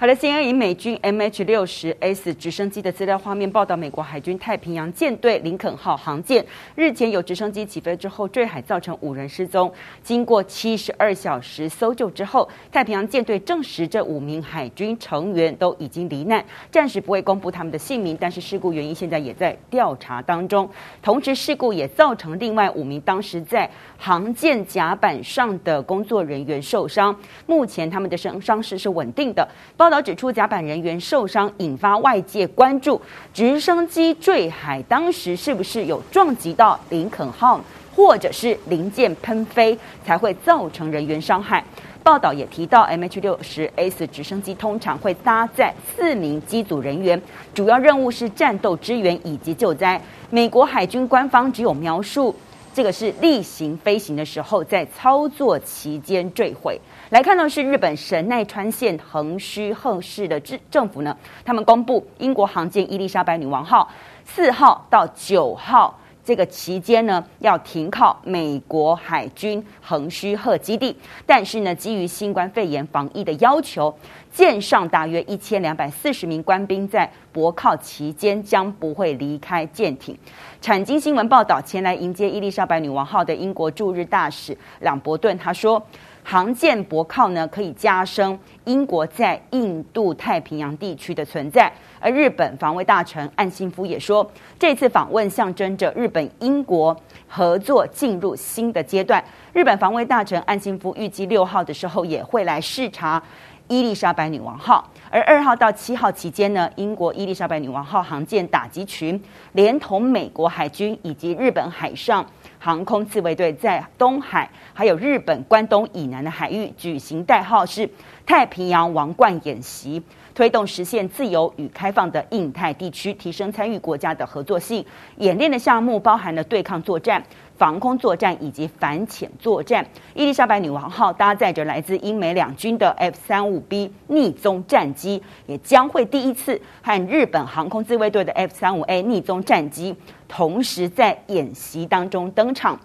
好的，CNN 以美军 MH 六十 S 直升机的资料画面报道，美国海军太平洋舰队林肯号航舰日前有直升机起飞之后坠海，造成五人失踪。经过七十二小时搜救之后，太平洋舰队证实这五名海军成员都已经罹难，暂时不会公布他们的姓名。但是事故原因现在也在调查当中。同时，事故也造成另外五名当时在航舰甲板上的工作人员受伤，目前他们的伤伤势是稳定的。报报道指出，甲板人员受伤引发外界关注，直升机坠海当时是不是有撞击到林肯号，或者是零件喷飞才会造成人员伤害？报道也提到，MH-60S 直升机通常会搭载四名机组人员，主要任务是战斗支援以及救灾。美国海军官方只有描述。这个是例行飞行的时候，在操作期间坠毁。来看到是日本神奈川县横须贺市的政政府呢，他们公布英国航舰伊丽莎白女王号四号到九号这个期间呢，要停靠美国海军横须贺基地。但是呢，基于新冠肺炎防疫的要求，舰上大约一千两百四十名官兵在泊靠期间将不会离开舰艇。产经新闻报道，前来迎接伊丽莎白女王号的英国驻日大使朗伯顿他说，航舰泊靠呢可以加深英国在印度太平洋地区的存在。而日本防卫大臣岸信夫也说，这次访问象征着日本英国合作进入新的阶段。日本防卫大臣岸信夫预计六号的时候也会来视察。伊丽莎白女王号，而二号到七号期间呢，英国伊丽莎白女王号航舰打击群连同美国海军以及日本海上航空自卫队，在东海还有日本关东以南的海域举行代号是“太平洋王冠”演习，推动实现自由与开放的印太地区，提升参与国家的合作性。演练的项目包含了对抗作战。防空作战以及反潜作战，伊丽莎白女王号搭载着来自英美两军的 F 三五 B 逆踪战机，也将会第一次和日本航空自卫队的 F 三五 A 逆踪战机同时在演习当中登场。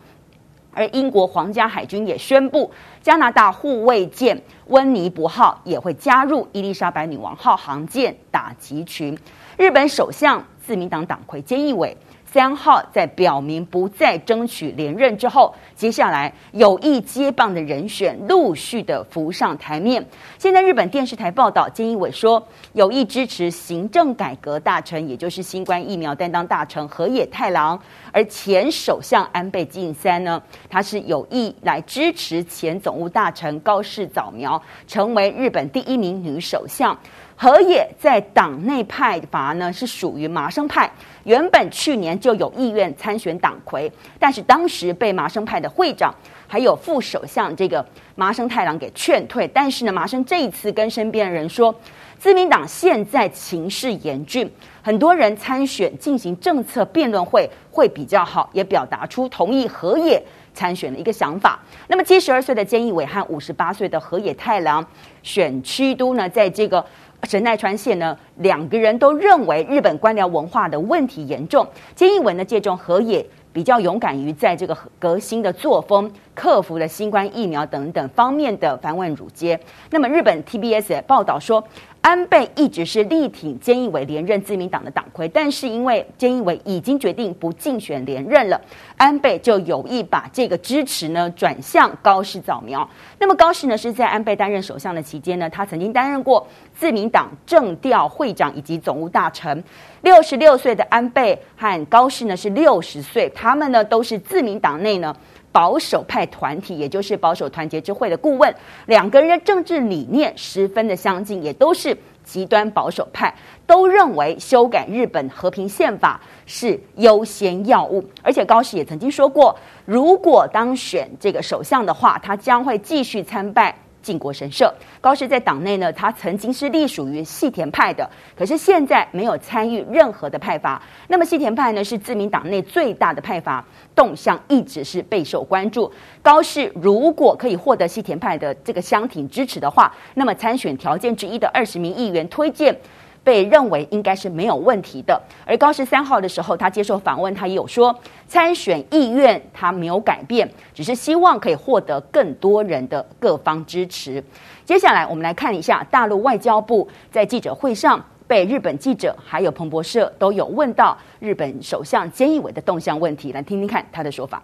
而英国皇家海军也宣布，加拿大护卫舰温尼伯号也会加入伊丽莎白女王号航舰打击群。日本首相自民党党魁菅义伟。三号在表明不再争取连任之后，接下来有意接棒的人选陆续的浮上台面。现在日本电视台报道，菅义伟说有意支持行政改革大臣，也就是新冠疫苗担当大臣河野太郎。而前首相安倍晋三呢，他是有意来支持前总务大臣高市早苗，成为日本第一名女首相。河野在党内派阀呢是属于麻生派，原本去年就有意愿参选党魁，但是当时被麻生派的会长还有副首相这个麻生太郎给劝退。但是呢，麻生这一次跟身边的人说，自民党现在情势严峻，很多人参选进行政策辩论会会比较好，也表达出同意河野参选的一个想法。那么七十二岁的菅义伟和五十八岁的河野太郎选区都呢，在这个。神奈川县呢，两个人都认为日本官僚文化的问题严重。菅义文呢，借重河野比较勇敢于在这个革新的作风，克服了新冠疫苗等等方面的繁文縟节。那么日本 TBS 也报道说。安倍一直是力挺菅义伟连任自民党的党魁，但是因为菅义伟已经决定不竞选连任了，安倍就有意把这个支持呢转向高市早苗。那么高市呢是在安倍担任首相的期间呢，他曾经担任过自民党政调会长以及总务大臣。六十六岁的安倍和高市呢是六十岁，他们呢都是自民党内呢。保守派团体，也就是保守团结之会的顾问，两个人的政治理念十分的相近，也都是极端保守派，都认为修改日本和平宪法是优先要务。而且高市也曾经说过，如果当选这个首相的话，他将会继续参拜。靖国神社。高市在党内呢，他曾经是隶属于细田派的，可是现在没有参与任何的派阀。那么细田派呢，是自民党内最大的派阀，动向一直是备受关注。高市如果可以获得细田派的这个相挺支持的话，那么参选条件之一的二十名议员推荐被认为应该是没有问题的。而高十三号的时候，他接受访问，他也有说参选意愿他没有改变，只是希望可以获得更多人的各方支持。接下来我们来看一下大陆外交部在记者会上被日本记者还有彭博社都有问到日本首相菅义伟的动向问题，来听听看他的说法。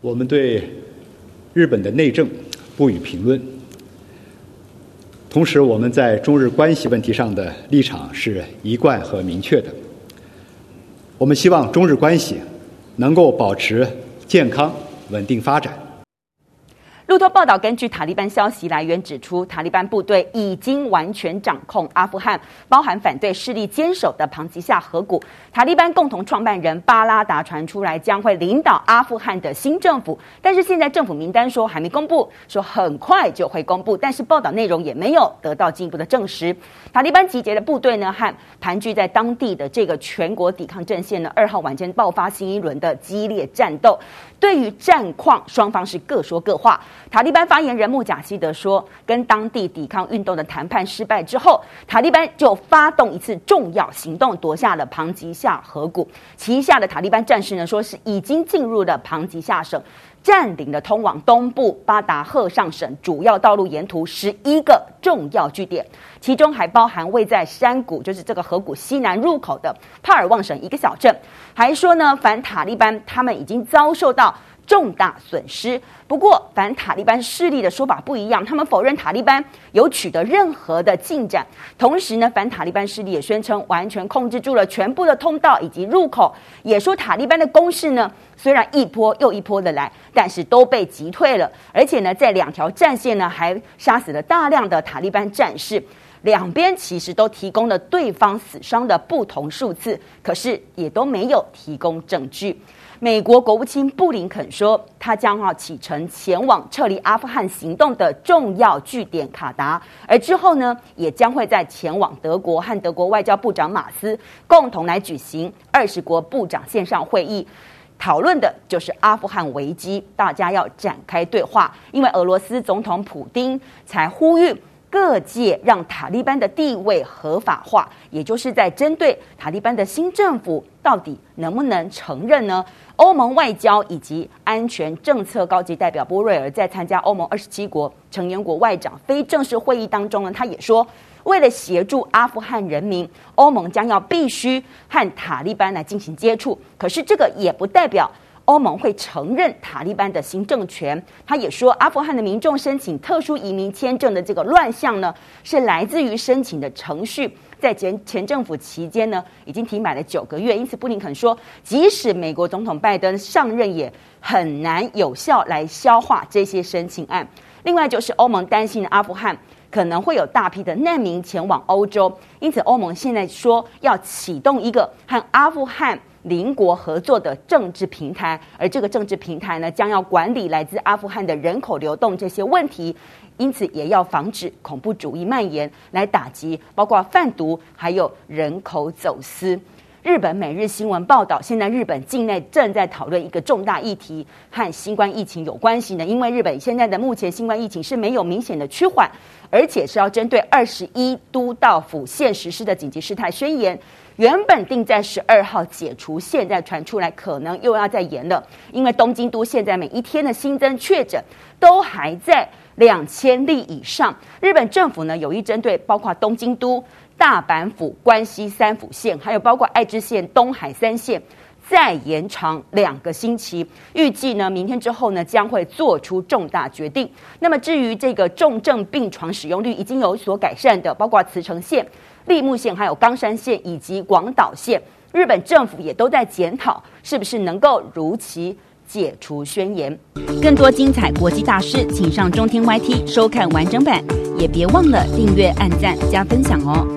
我们对日本的内政不予评论。同时，我们在中日关系问题上的立场是一贯和明确的。我们希望中日关系能够保持健康稳定发展。路透报道，根据塔利班消息来源指出，塔利班部队已经完全掌控阿富汗，包含反对势力坚守的庞吉夏河谷。塔利班共同创办人巴拉达传出来将会领导阿富汗的新政府，但是现在政府名单说还没公布，说很快就会公布，但是报道内容也没有得到进一步的证实。塔利班集结的部队呢，和盘踞在当地的这个全国抵抗阵线呢，二号晚间爆发新一轮的激烈战斗。对于战况，双方是各说各话。塔利班发言人穆贾希德说，跟当地抵抗运动的谈判失败之后，塔利班就发动一次重要行动，夺下了庞吉夏河谷。旗下的塔利班战士呢，说是已经进入了庞吉夏省。占领了通往东部巴达赫尚省主要道路沿途十一个重要据点，其中还包含位在山谷，就是这个河谷西南入口的帕尔旺省一个小镇。还说呢，反塔利班他们已经遭受到。重大损失。不过，反塔利班势力的说法不一样，他们否认塔利班有取得任何的进展。同时呢，反塔利班势力也宣称完全控制住了全部的通道以及入口，也说塔利班的攻势呢，虽然一波又一波的来，但是都被击退了。而且呢，在两条战线呢，还杀死了大量的塔利班战士。两边其实都提供了对方死伤的不同数字，可是也都没有提供证据。美国国务卿布林肯说，他将要启程前往撤离阿富汗行动的重要据点卡达，而之后呢，也将会再前往德国和德国外交部长马斯共同来举行二十国部长线上会议，讨论的就是阿富汗危机，大家要展开对话，因为俄罗斯总统普丁才呼吁。各界让塔利班的地位合法化，也就是在针对塔利班的新政府到底能不能承认呢？欧盟外交以及安全政策高级代表波瑞尔在参加欧盟二十七国成员国外长非正式会议当中呢，他也说，为了协助阿富汗人民，欧盟将要必须和塔利班来进行接触。可是这个也不代表。欧盟会承认塔利班的新政权。他也说，阿富汗的民众申请特殊移民签证的这个乱象呢，是来自于申请的程序在前前政府期间呢，已经停摆了九个月。因此，布林肯说，即使美国总统拜登上任，也很难有效来消化这些申请案。另外，就是欧盟担心阿富汗可能会有大批的难民前往欧洲，因此，欧盟现在说要启动一个和阿富汗。邻国合作的政治平台，而这个政治平台呢，将要管理来自阿富汗的人口流动这些问题，因此也要防止恐怖主义蔓延，来打击包括贩毒还有人口走私。日本每日新闻报道，现在日本境内正在讨论一个重大议题，和新冠疫情有关系呢，因为日本现在的目前新冠疫情是没有明显的趋缓，而且是要针对二十一都道府县实施的紧急事态宣言。原本定在十二号解除，现在传出来可能又要再延了，因为东京都现在每一天的新增确诊都还在两千例以上。日本政府呢，有意针对包括东京都、大阪府、关西三府县，还有包括爱知县、东海三县，再延长两个星期。预计呢，明天之后呢，将会做出重大决定。那么至于这个重症病床使用率已经有所改善的，包括茨城县。立木县、还有冈山县以及广岛县，日本政府也都在检讨，是不是能够如期解除宣言。更多精彩国际大师，请上中天 YT 收看完整版，也别忘了订阅、按赞、加分享哦。